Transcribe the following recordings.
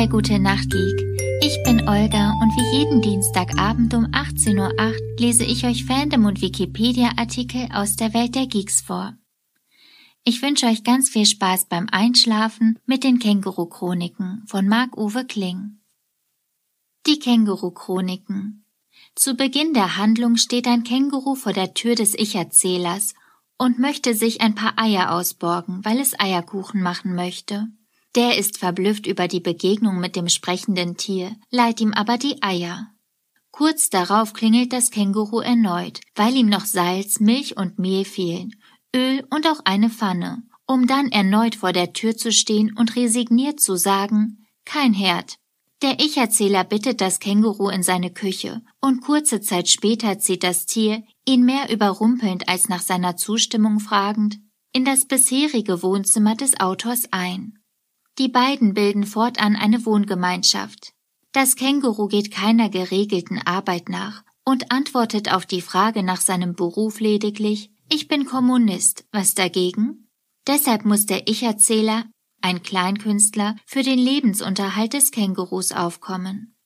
bei Gute Nacht Geek. Ich bin Olga und wie jeden Dienstagabend um 18.08 Uhr lese ich euch Fandom und Wikipedia-Artikel aus der Welt der Geeks vor. Ich wünsche euch ganz viel Spaß beim Einschlafen mit den Känguru-Chroniken von Marc-Uwe Kling. Die Känguru-Chroniken. Zu Beginn der Handlung steht ein Känguru vor der Tür des Ich-Erzählers und möchte sich ein paar Eier ausborgen, weil es Eierkuchen machen möchte. Der ist verblüfft über die Begegnung mit dem sprechenden Tier, leiht ihm aber die Eier. Kurz darauf klingelt das Känguru erneut, weil ihm noch Salz, Milch und Mehl fehlen, Öl und auch eine Pfanne, um dann erneut vor der Tür zu stehen und resigniert zu sagen, kein Herd. Der Ich-Erzähler bittet das Känguru in seine Küche, und kurze Zeit später zieht das Tier, ihn mehr überrumpelnd als nach seiner Zustimmung fragend, in das bisherige Wohnzimmer des Autors ein. Die beiden bilden fortan eine Wohngemeinschaft. Das Känguru geht keiner geregelten Arbeit nach und antwortet auf die Frage nach seinem Beruf lediglich, ich bin Kommunist, was dagegen? Deshalb muss der Ich-Erzähler, ein Kleinkünstler, für den Lebensunterhalt des Kängurus aufkommen.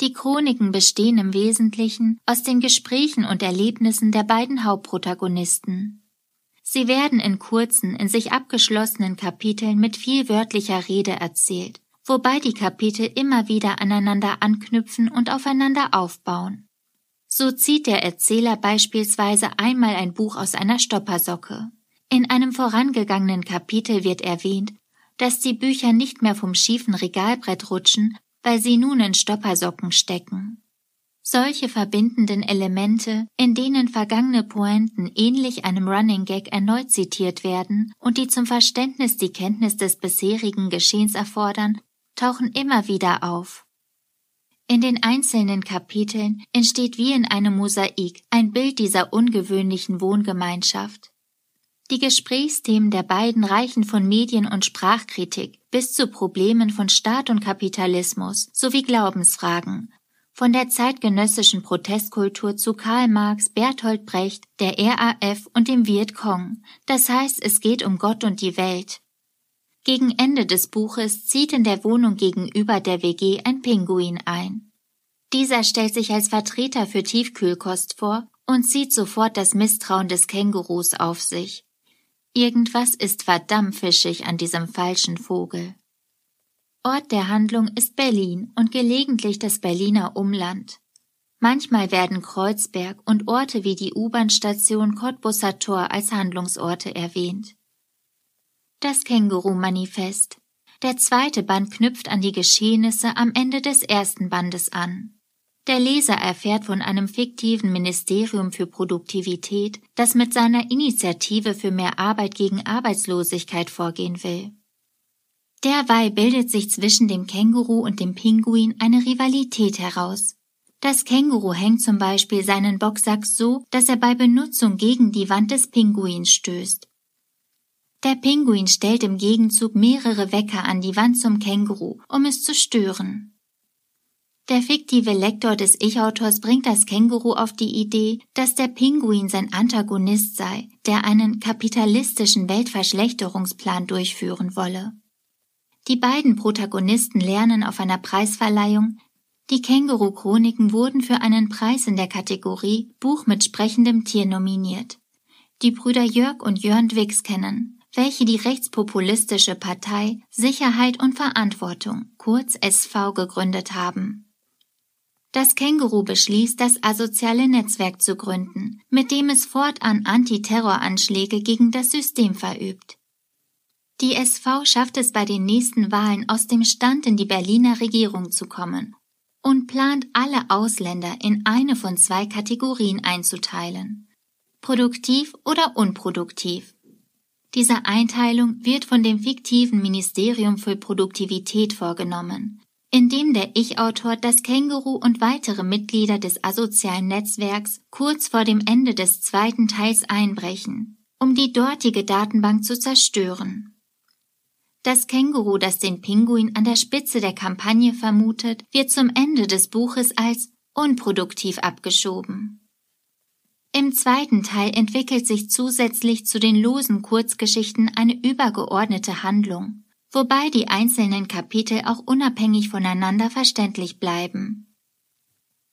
Die Chroniken bestehen im Wesentlichen aus den Gesprächen und Erlebnissen der beiden Hauptprotagonisten. Sie werden in kurzen, in sich abgeschlossenen Kapiteln mit viel wörtlicher Rede erzählt, wobei die Kapitel immer wieder aneinander anknüpfen und aufeinander aufbauen. So zieht der Erzähler beispielsweise einmal ein Buch aus einer Stoppersocke. In einem vorangegangenen Kapitel wird erwähnt, dass die Bücher nicht mehr vom schiefen Regalbrett rutschen, weil sie nun in Stoppersocken stecken. Solche verbindenden Elemente, in denen vergangene Pointen ähnlich einem Running Gag erneut zitiert werden und die zum Verständnis die Kenntnis des bisherigen Geschehens erfordern, tauchen immer wieder auf. In den einzelnen Kapiteln entsteht wie in einem Mosaik ein Bild dieser ungewöhnlichen Wohngemeinschaft. Die Gesprächsthemen der beiden reichen von Medien- und Sprachkritik bis zu Problemen von Staat und Kapitalismus sowie Glaubensfragen, von der zeitgenössischen Protestkultur zu Karl Marx, Bertolt Brecht, der RAF und dem Vietcong. Das heißt, es geht um Gott und die Welt. Gegen Ende des Buches zieht in der Wohnung gegenüber der WG ein Pinguin ein. Dieser stellt sich als Vertreter für Tiefkühlkost vor und zieht sofort das Misstrauen des Kängurus auf sich. Irgendwas ist verdammt fischig an diesem falschen Vogel. Ort der Handlung ist Berlin und gelegentlich das Berliner Umland. Manchmal werden Kreuzberg und Orte wie die U-Bahn-Station Cottbusser Tor als Handlungsorte erwähnt. Das Känguru-Manifest. Der zweite Band knüpft an die Geschehnisse am Ende des ersten Bandes an. Der Leser erfährt von einem fiktiven Ministerium für Produktivität, das mit seiner Initiative für mehr Arbeit gegen Arbeitslosigkeit vorgehen will. Derweil bildet sich zwischen dem Känguru und dem Pinguin eine Rivalität heraus. Das Känguru hängt zum Beispiel seinen Boxsack so, dass er bei Benutzung gegen die Wand des Pinguins stößt. Der Pinguin stellt im Gegenzug mehrere Wecker an die Wand zum Känguru, um es zu stören. Der fiktive Lektor des Ich-Autors bringt das Känguru auf die Idee, dass der Pinguin sein Antagonist sei, der einen kapitalistischen Weltverschlechterungsplan durchführen wolle. Die beiden Protagonisten lernen auf einer Preisverleihung, die Känguru-Chroniken wurden für einen Preis in der Kategorie Buch mit sprechendem Tier nominiert. Die Brüder Jörg und Jörn Dwix kennen, welche die rechtspopulistische Partei Sicherheit und Verantwortung, kurz SV, gegründet haben. Das Känguru beschließt, das asoziale Netzwerk zu gründen, mit dem es fortan Antiterroranschläge gegen das System verübt. Die SV schafft es bei den nächsten Wahlen aus dem Stand in die Berliner Regierung zu kommen und plant alle Ausländer in eine von zwei Kategorien einzuteilen. Produktiv oder unproduktiv. Diese Einteilung wird von dem fiktiven Ministerium für Produktivität vorgenommen, indem der Ich-Autor das Känguru und weitere Mitglieder des asozialen Netzwerks kurz vor dem Ende des zweiten Teils einbrechen, um die dortige Datenbank zu zerstören. Das Känguru, das den Pinguin an der Spitze der Kampagne vermutet, wird zum Ende des Buches als unproduktiv abgeschoben. Im zweiten Teil entwickelt sich zusätzlich zu den losen Kurzgeschichten eine übergeordnete Handlung, wobei die einzelnen Kapitel auch unabhängig voneinander verständlich bleiben.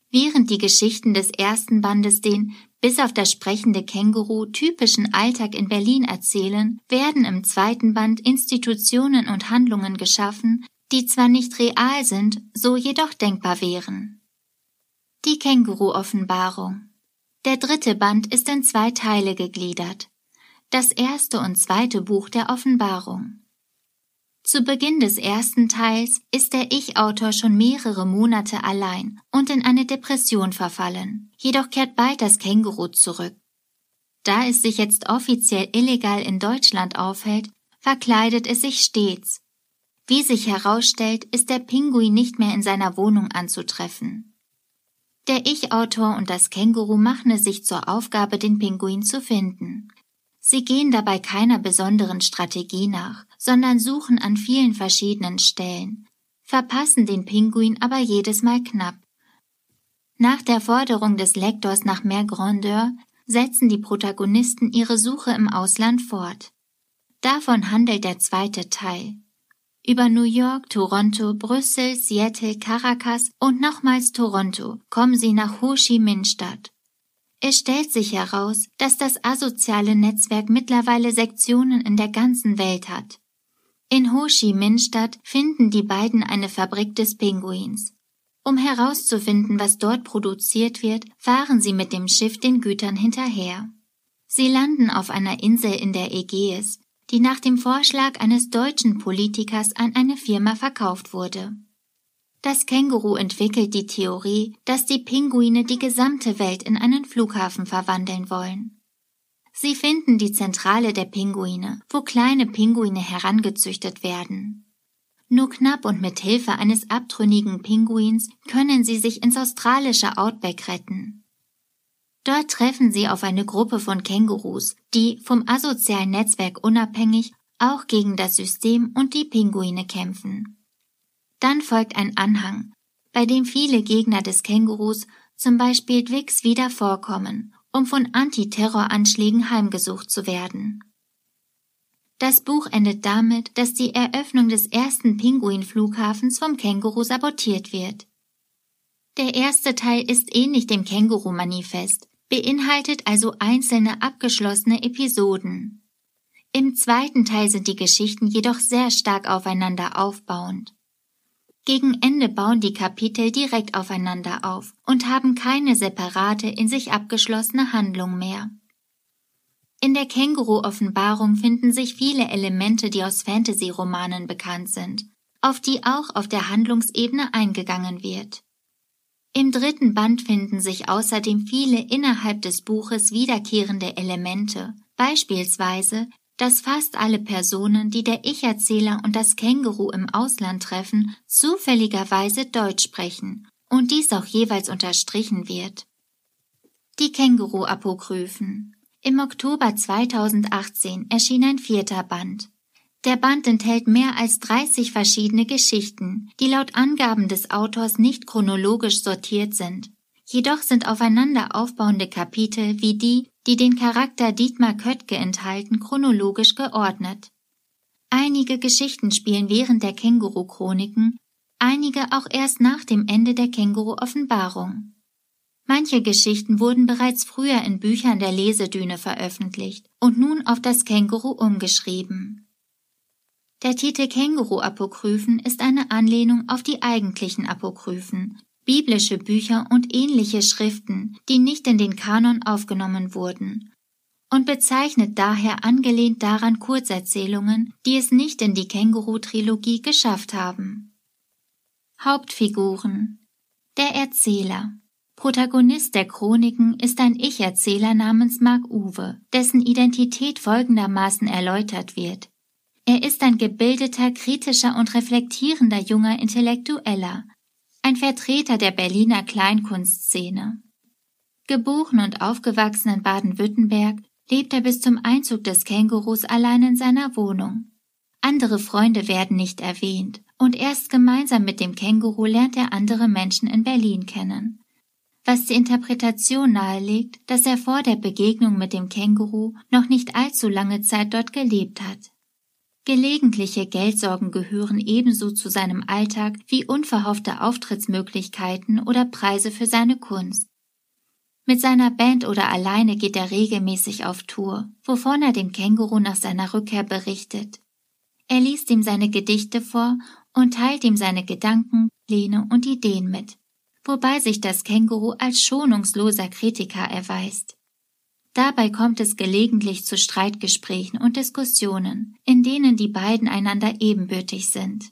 Während die Geschichten des ersten Bandes den, bis auf das sprechende Känguru, typischen Alltag in Berlin erzählen, werden im zweiten Band Institutionen und Handlungen geschaffen, die zwar nicht real sind, so jedoch denkbar wären. Die Känguru-Offenbarung Der dritte Band ist in zwei Teile gegliedert. Das erste und zweite Buch der Offenbarung. Zu Beginn des ersten Teils ist der Ich-Autor schon mehrere Monate allein und in eine Depression verfallen. Jedoch kehrt bald das Känguru zurück. Da es sich jetzt offiziell illegal in Deutschland aufhält, verkleidet es sich stets. Wie sich herausstellt, ist der Pinguin nicht mehr in seiner Wohnung anzutreffen. Der Ich-Autor und das Känguru machen es sich zur Aufgabe, den Pinguin zu finden. Sie gehen dabei keiner besonderen Strategie nach, sondern suchen an vielen verschiedenen Stellen, verpassen den Pinguin aber jedes Mal knapp. Nach der Forderung des Lektors nach mehr Grandeur setzen die Protagonisten ihre Suche im Ausland fort. Davon handelt der zweite Teil. Über New York, Toronto, Brüssel, Seattle, Caracas und nochmals Toronto kommen sie nach Ho Chi Minh Stadt. Es stellt sich heraus, dass das asoziale Netzwerk mittlerweile Sektionen in der ganzen Welt hat. In Ho Chi Minh Stadt finden die beiden eine Fabrik des Pinguins. Um herauszufinden, was dort produziert wird, fahren sie mit dem Schiff den Gütern hinterher. Sie landen auf einer Insel in der Ägäis, die nach dem Vorschlag eines deutschen Politikers an eine Firma verkauft wurde. Das Känguru entwickelt die Theorie, dass die Pinguine die gesamte Welt in einen Flughafen verwandeln wollen. Sie finden die Zentrale der Pinguine, wo kleine Pinguine herangezüchtet werden. Nur knapp und mit Hilfe eines abtrünnigen Pinguins können sie sich ins australische Outback retten. Dort treffen sie auf eine Gruppe von Kängurus, die vom asozialen Netzwerk unabhängig auch gegen das System und die Pinguine kämpfen. Dann folgt ein Anhang, bei dem viele Gegner des Kängurus, zum Beispiel Dwix, wieder vorkommen, um von Antiterroranschlägen heimgesucht zu werden. Das Buch endet damit, dass die Eröffnung des ersten Pinguinflughafens vom Känguru sabotiert wird. Der erste Teil ist ähnlich dem Känguru-Manifest, beinhaltet also einzelne abgeschlossene Episoden. Im zweiten Teil sind die Geschichten jedoch sehr stark aufeinander aufbauend. Gegen Ende bauen die Kapitel direkt aufeinander auf und haben keine separate, in sich abgeschlossene Handlung mehr. In der Känguru-Offenbarung finden sich viele Elemente, die aus Fantasy-Romanen bekannt sind, auf die auch auf der Handlungsebene eingegangen wird. Im dritten Band finden sich außerdem viele innerhalb des Buches wiederkehrende Elemente, beispielsweise dass fast alle Personen, die der Ich-Erzähler und das Känguru im Ausland treffen, zufälligerweise Deutsch sprechen und dies auch jeweils unterstrichen wird. Die Känguru-Apokryphen Im Oktober 2018 erschien ein vierter Band. Der Band enthält mehr als 30 verschiedene Geschichten, die laut Angaben des Autors nicht chronologisch sortiert sind. Jedoch sind aufeinander aufbauende Kapitel wie die die den Charakter Dietmar Köttke enthalten, chronologisch geordnet. Einige Geschichten spielen während der Känguru-Chroniken, einige auch erst nach dem Ende der Känguru-Offenbarung. Manche Geschichten wurden bereits früher in Büchern der Lesedüne veröffentlicht und nun auf das Känguru umgeschrieben. Der Titel Känguru-Apokryphen ist eine Anlehnung auf die eigentlichen Apokryphen, biblische Bücher und ähnliche Schriften, die nicht in den Kanon aufgenommen wurden, und bezeichnet daher angelehnt daran Kurzerzählungen, die es nicht in die Känguru-Trilogie geschafft haben. Hauptfiguren Der Erzähler Protagonist der Chroniken ist ein Ich-Erzähler namens Mark Uwe, dessen Identität folgendermaßen erläutert wird. Er ist ein gebildeter, kritischer und reflektierender junger Intellektueller, ein Vertreter der Berliner Kleinkunstszene. Geboren und aufgewachsen in Baden-Württemberg, lebt er bis zum Einzug des Kängurus allein in seiner Wohnung. Andere Freunde werden nicht erwähnt, und erst gemeinsam mit dem Känguru lernt er andere Menschen in Berlin kennen. Was die Interpretation nahelegt, dass er vor der Begegnung mit dem Känguru noch nicht allzu lange Zeit dort gelebt hat. Gelegentliche Geldsorgen gehören ebenso zu seinem Alltag wie unverhoffte Auftrittsmöglichkeiten oder Preise für seine Kunst. Mit seiner Band oder alleine geht er regelmäßig auf Tour, wovon er dem Känguru nach seiner Rückkehr berichtet. Er liest ihm seine Gedichte vor und teilt ihm seine Gedanken, Pläne und Ideen mit, wobei sich das Känguru als schonungsloser Kritiker erweist. Dabei kommt es gelegentlich zu Streitgesprächen und Diskussionen, in denen die beiden einander ebenbürtig sind.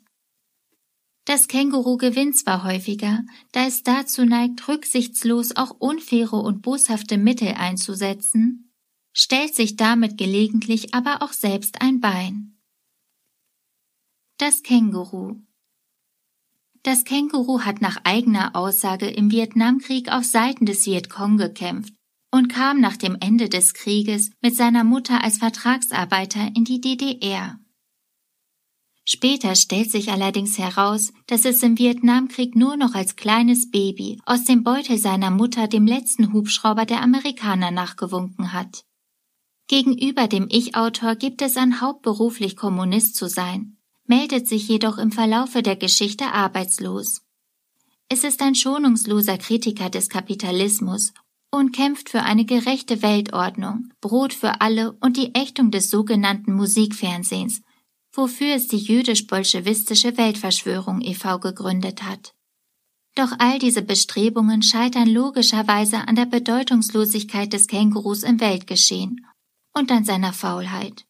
Das Känguru gewinnt zwar häufiger, da es dazu neigt, rücksichtslos auch unfaire und boshafte Mittel einzusetzen, stellt sich damit gelegentlich aber auch selbst ein Bein. Das Känguru Das Känguru hat nach eigener Aussage im Vietnamkrieg auf Seiten des Vietcong gekämpft und kam nach dem Ende des Krieges mit seiner Mutter als Vertragsarbeiter in die DDR. Später stellt sich allerdings heraus, dass es im Vietnamkrieg nur noch als kleines Baby aus dem Beutel seiner Mutter dem letzten Hubschrauber der Amerikaner nachgewunken hat. Gegenüber dem Ich-Autor gibt es an, hauptberuflich Kommunist zu sein, meldet sich jedoch im Verlaufe der Geschichte arbeitslos. Es ist ein schonungsloser Kritiker des Kapitalismus und kämpft für eine gerechte Weltordnung, Brot für alle und die Ächtung des sogenannten Musikfernsehens, wofür es die jüdisch-bolschewistische Weltverschwörung e.V. gegründet hat. Doch all diese Bestrebungen scheitern logischerweise an der Bedeutungslosigkeit des Kängurus im Weltgeschehen und an seiner Faulheit.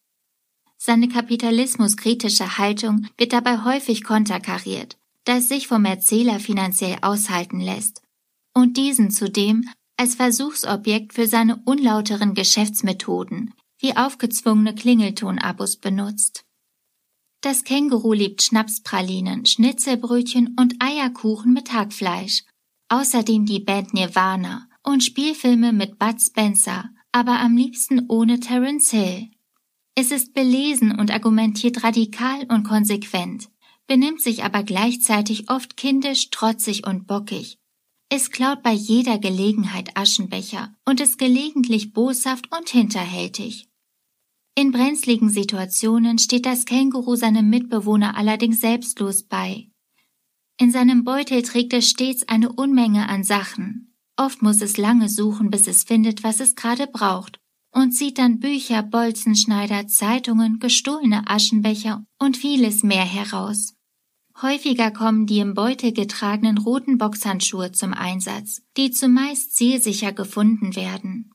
Seine kapitalismuskritische Haltung wird dabei häufig konterkariert, da es sich vom Erzähler finanziell aushalten lässt und diesen zudem als Versuchsobjekt für seine unlauteren Geschäftsmethoden wie aufgezwungene Klingeltonabos benutzt. Das Känguru liebt Schnapspralinen, Schnitzelbrötchen und Eierkuchen mit Hackfleisch, außerdem die Band Nirvana und Spielfilme mit Bud Spencer, aber am liebsten ohne Terence Hill. Es ist belesen und argumentiert radikal und konsequent, benimmt sich aber gleichzeitig oft kindisch, trotzig und bockig es klaut bei jeder Gelegenheit Aschenbecher und ist gelegentlich boshaft und hinterhältig. In brenzligen Situationen steht das Känguru seinem Mitbewohner allerdings selbstlos bei. In seinem Beutel trägt es stets eine Unmenge an Sachen. Oft muss es lange suchen, bis es findet, was es gerade braucht, und zieht dann Bücher, Bolzenschneider, Zeitungen, gestohlene Aschenbecher und vieles mehr heraus. Häufiger kommen die im Beutel getragenen roten Boxhandschuhe zum Einsatz, die zumeist zielsicher gefunden werden.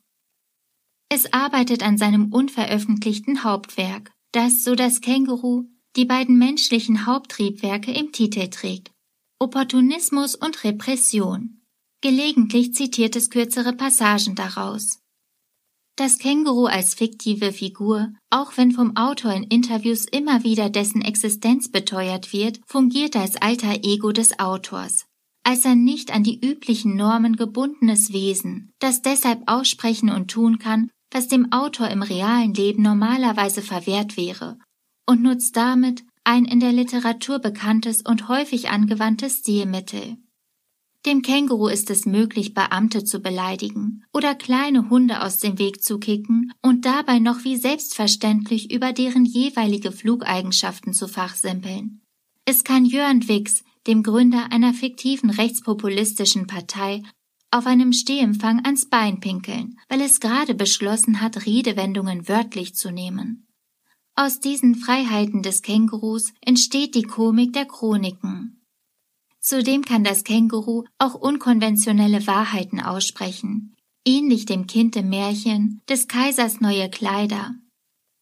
Es arbeitet an seinem unveröffentlichten Hauptwerk, das, so das Känguru, die beiden menschlichen Haupttriebwerke im Titel trägt. Opportunismus und Repression. Gelegentlich zitiert es kürzere Passagen daraus. Das Känguru als fiktive Figur, auch wenn vom Autor in Interviews immer wieder dessen Existenz beteuert wird, fungiert als alter Ego des Autors, als ein nicht an die üblichen Normen gebundenes Wesen, das deshalb aussprechen und tun kann, was dem Autor im realen Leben normalerweise verwehrt wäre, und nutzt damit ein in der Literatur bekanntes und häufig angewandtes Stilmittel. Dem Känguru ist es möglich, Beamte zu beleidigen oder kleine Hunde aus dem Weg zu kicken und dabei noch wie selbstverständlich über deren jeweilige Flugeigenschaften zu fachsimpeln. Es kann Jörn Wix, dem Gründer einer fiktiven rechtspopulistischen Partei, auf einem Stehempfang ans Bein pinkeln, weil es gerade beschlossen hat, Redewendungen wörtlich zu nehmen. Aus diesen Freiheiten des Kängurus entsteht die Komik der Chroniken. Zudem kann das Känguru auch unkonventionelle Wahrheiten aussprechen, ähnlich dem Kind im Märchen des Kaisers neue Kleider.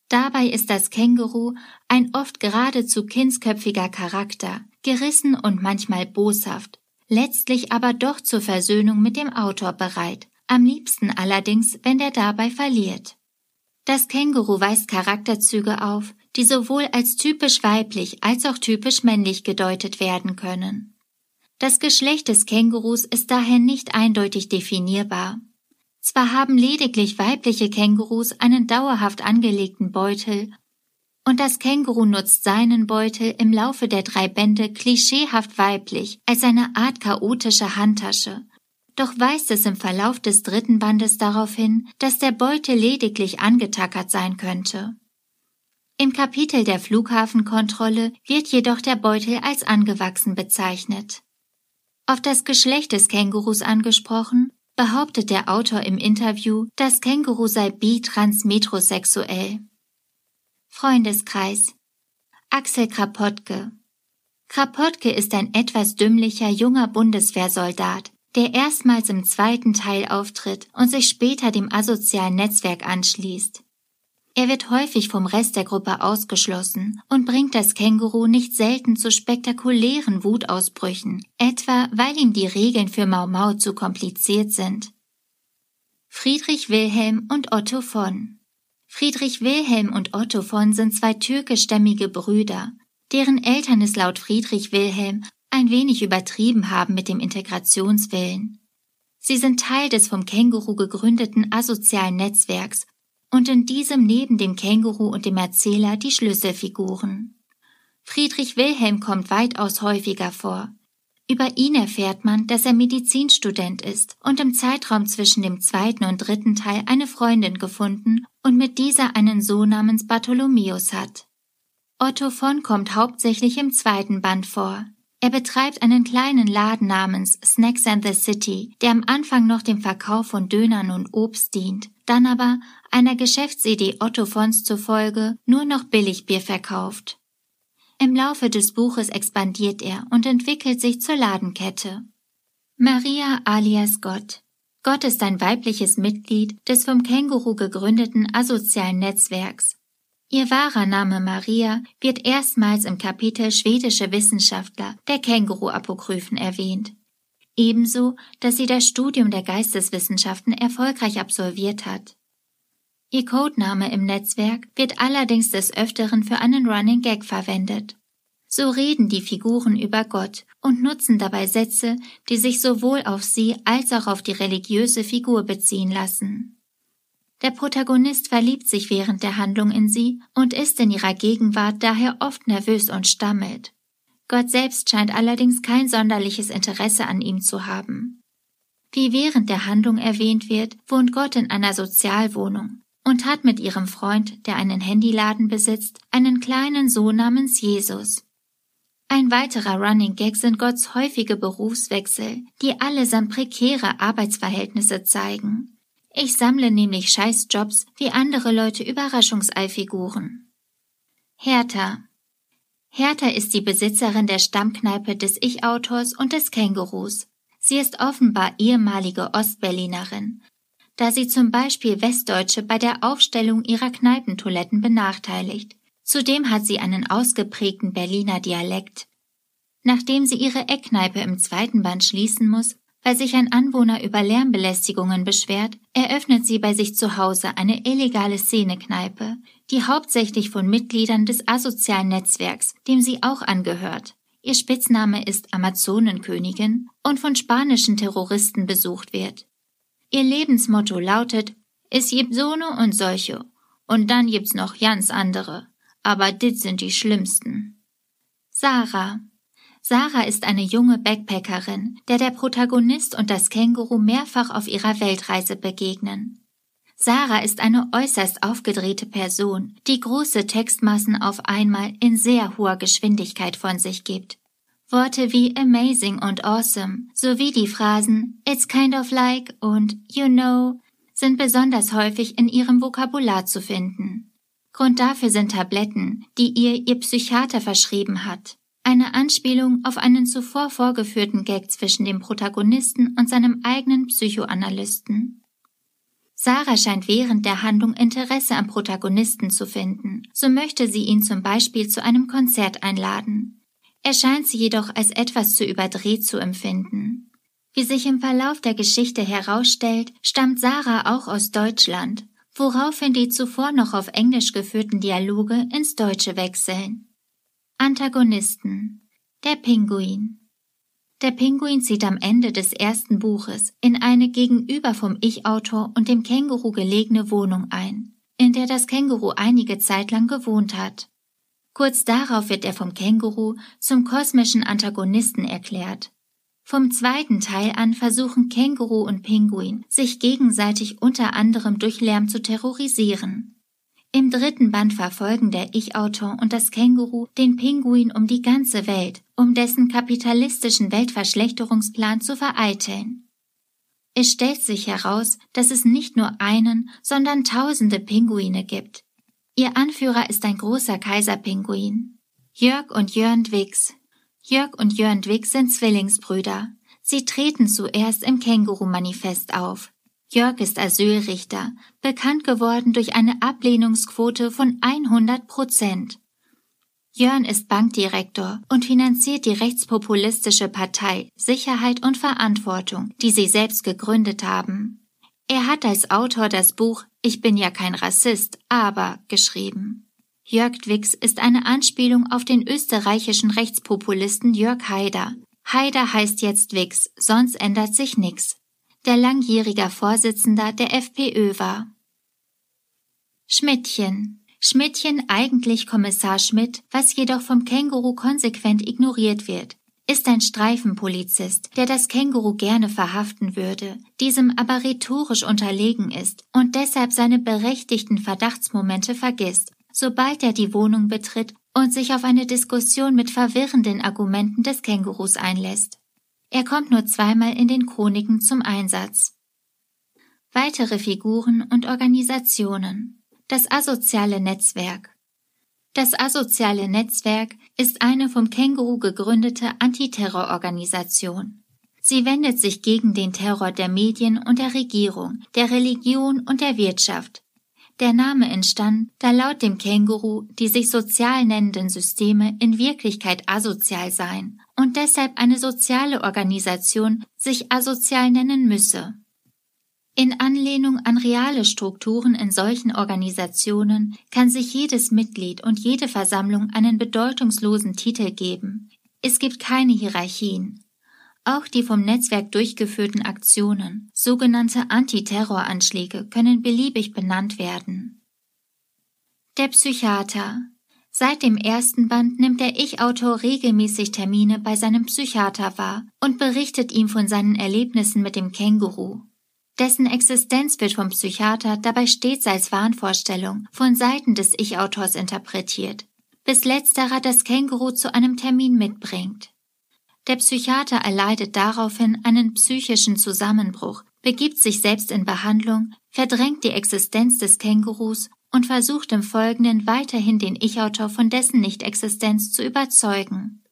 Dabei ist das Känguru ein oft geradezu kindsköpfiger Charakter, gerissen und manchmal boshaft, letztlich aber doch zur Versöhnung mit dem Autor bereit, am liebsten allerdings, wenn der dabei verliert. Das Känguru weist Charakterzüge auf, die sowohl als typisch weiblich als auch typisch männlich gedeutet werden können. Das Geschlecht des Kängurus ist daher nicht eindeutig definierbar. Zwar haben lediglich weibliche Kängurus einen dauerhaft angelegten Beutel, und das Känguru nutzt seinen Beutel im Laufe der drei Bände klischeehaft weiblich als eine Art chaotische Handtasche, doch weist es im Verlauf des dritten Bandes darauf hin, dass der Beutel lediglich angetackert sein könnte. Im Kapitel der Flughafenkontrolle wird jedoch der Beutel als angewachsen bezeichnet. Auf das Geschlecht des Kängurus angesprochen, behauptet der Autor im Interview, das Känguru sei bi-trans-metrosexuell. Freundeskreis Axel Krapotke Krapotke ist ein etwas dümmlicher junger Bundeswehrsoldat, der erstmals im zweiten Teil auftritt und sich später dem asozialen Netzwerk anschließt. Er wird häufig vom Rest der Gruppe ausgeschlossen und bringt das Känguru nicht selten zu spektakulären Wutausbrüchen, etwa weil ihm die Regeln für Mau Mau zu kompliziert sind. Friedrich Wilhelm und Otto von Friedrich Wilhelm und Otto von sind zwei türkischstämmige Brüder, deren Eltern es laut Friedrich Wilhelm ein wenig übertrieben haben mit dem Integrationswillen. Sie sind Teil des vom Känguru gegründeten asozialen Netzwerks und in diesem neben dem Känguru und dem Erzähler die Schlüsselfiguren. Friedrich Wilhelm kommt weitaus häufiger vor. Über ihn erfährt man, dass er Medizinstudent ist und im Zeitraum zwischen dem zweiten und dritten Teil eine Freundin gefunden und mit dieser einen Sohn namens Bartholomäus hat. Otto von kommt hauptsächlich im zweiten Band vor. Er betreibt einen kleinen Laden namens Snacks and the City, der am Anfang noch dem Verkauf von Dönern und Obst dient, dann aber einer Geschäftsidee Otto Fons zufolge nur noch Billigbier verkauft. Im Laufe des Buches expandiert er und entwickelt sich zur Ladenkette. Maria alias Gott. Gott ist ein weibliches Mitglied des vom Känguru gegründeten asozialen Netzwerks. Ihr wahrer Name Maria wird erstmals im Kapitel Schwedische Wissenschaftler der Känguru-Apokryphen erwähnt. Ebenso, dass sie das Studium der Geisteswissenschaften erfolgreich absolviert hat. Ihr Codename im Netzwerk wird allerdings des Öfteren für einen Running Gag verwendet. So reden die Figuren über Gott und nutzen dabei Sätze, die sich sowohl auf sie als auch auf die religiöse Figur beziehen lassen. Der Protagonist verliebt sich während der Handlung in sie und ist in ihrer Gegenwart daher oft nervös und stammelt. Gott selbst scheint allerdings kein sonderliches Interesse an ihm zu haben. Wie während der Handlung erwähnt wird, wohnt Gott in einer Sozialwohnung und hat mit ihrem Freund, der einen Handyladen besitzt, einen kleinen Sohn namens Jesus. Ein weiterer Running Gag sind Gotts häufige Berufswechsel, die allesamt prekäre Arbeitsverhältnisse zeigen. Ich sammle nämlich Scheißjobs wie andere Leute Überraschungseifiguren. Hertha. Hertha ist die Besitzerin der Stammkneipe des Ich-Autors und des Kängurus. Sie ist offenbar ehemalige Ostberlinerin, da sie zum Beispiel Westdeutsche bei der Aufstellung ihrer Kneipentoiletten benachteiligt. Zudem hat sie einen ausgeprägten Berliner Dialekt. Nachdem sie ihre Eckkneipe im zweiten Band schließen muss, weil sich ein Anwohner über Lärmbelästigungen beschwert, eröffnet sie bei sich zu Hause eine illegale Szenekneipe, die hauptsächlich von Mitgliedern des asozialen Netzwerks, dem sie auch angehört. Ihr Spitzname ist Amazonenkönigin und von spanischen Terroristen besucht wird. Ihr Lebensmotto lautet, es gibt so ne und solche. Und dann gibt's noch ganz andere. Aber dit sind die schlimmsten. Sarah, Sarah ist eine junge Backpackerin, der der Protagonist und das Känguru mehrfach auf ihrer Weltreise begegnen. Sarah ist eine äußerst aufgedrehte Person, die große Textmassen auf einmal in sehr hoher Geschwindigkeit von sich gibt. Worte wie amazing und awesome sowie die Phrasen it's kind of like und you know sind besonders häufig in ihrem Vokabular zu finden. Grund dafür sind Tabletten, die ihr ihr Psychiater verschrieben hat eine Anspielung auf einen zuvor vorgeführten Gag zwischen dem Protagonisten und seinem eigenen Psychoanalysten. Sarah scheint während der Handlung Interesse am Protagonisten zu finden, so möchte sie ihn zum Beispiel zu einem Konzert einladen. Er scheint sie jedoch als etwas zu überdreht zu empfinden. Wie sich im Verlauf der Geschichte herausstellt, stammt Sarah auch aus Deutschland, woraufhin die zuvor noch auf Englisch geführten Dialoge ins Deutsche wechseln. Antagonisten Der Pinguin Der Pinguin zieht am Ende des ersten Buches in eine gegenüber vom Ich-Autor und dem Känguru gelegene Wohnung ein, in der das Känguru einige Zeit lang gewohnt hat. Kurz darauf wird er vom Känguru zum kosmischen Antagonisten erklärt. Vom zweiten Teil an versuchen Känguru und Pinguin, sich gegenseitig unter anderem durch Lärm zu terrorisieren. Im dritten Band verfolgen der Ich-Autor und das Känguru den Pinguin um die ganze Welt, um dessen kapitalistischen Weltverschlechterungsplan zu vereiteln. Es stellt sich heraus, dass es nicht nur einen, sondern tausende Pinguine gibt. Ihr Anführer ist ein großer Kaiserpinguin. Jörg und Jörn Dwix. Jörg und Jörn Dwix sind Zwillingsbrüder. Sie treten zuerst im Känguru-Manifest auf. Jörg ist Asylrichter, bekannt geworden durch eine Ablehnungsquote von 100 Prozent. Jörn ist Bankdirektor und finanziert die rechtspopulistische Partei Sicherheit und Verantwortung, die sie selbst gegründet haben. Er hat als Autor das Buch Ich bin ja kein Rassist, aber geschrieben. Jörg Dwix ist eine Anspielung auf den österreichischen Rechtspopulisten Jörg Haider. Haider heißt jetzt Wix, sonst ändert sich nix. Der langjähriger Vorsitzender der FPÖ war. Schmidtchen. Schmidtchen eigentlich Kommissar Schmidt, was jedoch vom Känguru konsequent ignoriert wird, ist ein Streifenpolizist, der das Känguru gerne verhaften würde, diesem aber rhetorisch unterlegen ist und deshalb seine berechtigten Verdachtsmomente vergisst sobald er die Wohnung betritt und sich auf eine Diskussion mit verwirrenden Argumenten des Kängurus einlässt. Er kommt nur zweimal in den Chroniken zum Einsatz. Weitere Figuren und Organisationen. Das asoziale Netzwerk. Das asoziale Netzwerk ist eine vom Känguru gegründete Antiterrororganisation. Sie wendet sich gegen den Terror der Medien und der Regierung, der Religion und der Wirtschaft, der Name entstand, da laut dem Känguru die sich sozial nennenden Systeme in Wirklichkeit asozial seien und deshalb eine soziale Organisation sich asozial nennen müsse. In Anlehnung an reale Strukturen in solchen Organisationen kann sich jedes Mitglied und jede Versammlung einen bedeutungslosen Titel geben. Es gibt keine Hierarchien. Auch die vom Netzwerk durchgeführten Aktionen, sogenannte Antiterroranschläge, können beliebig benannt werden. Der Psychiater. Seit dem ersten Band nimmt der Ich-Autor regelmäßig Termine bei seinem Psychiater wahr und berichtet ihm von seinen Erlebnissen mit dem Känguru. Dessen Existenz wird vom Psychiater dabei stets als Wahnvorstellung von Seiten des Ich-Autors interpretiert, bis letzterer das Känguru zu einem Termin mitbringt. Der Psychiater erleidet daraufhin einen psychischen Zusammenbruch, begibt sich selbst in Behandlung, verdrängt die Existenz des Kängurus und versucht im Folgenden weiterhin den Ich-Autor von dessen Nichtexistenz zu überzeugen.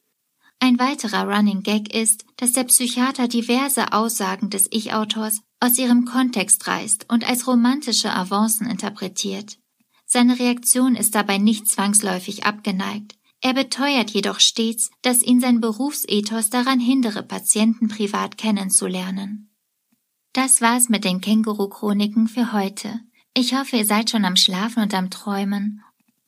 Ein weiterer Running Gag ist, dass der Psychiater diverse Aussagen des Ich-Autors aus ihrem Kontext reißt und als romantische Avancen interpretiert. Seine Reaktion ist dabei nicht zwangsläufig abgeneigt. Er beteuert jedoch stets, dass ihn sein Berufsethos daran hindere, Patienten privat kennenzulernen. Das war's mit den Känguru-Chroniken für heute. Ich hoffe, ihr seid schon am Schlafen und am Träumen.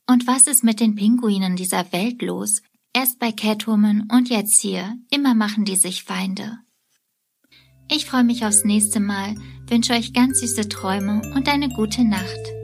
Und was ist mit den Pinguinen dieser Welt los? Erst bei Catwoman und jetzt hier. Immer machen die sich Feinde. Ich freue mich aufs nächste Mal, wünsche euch ganz süße Träume und eine gute Nacht.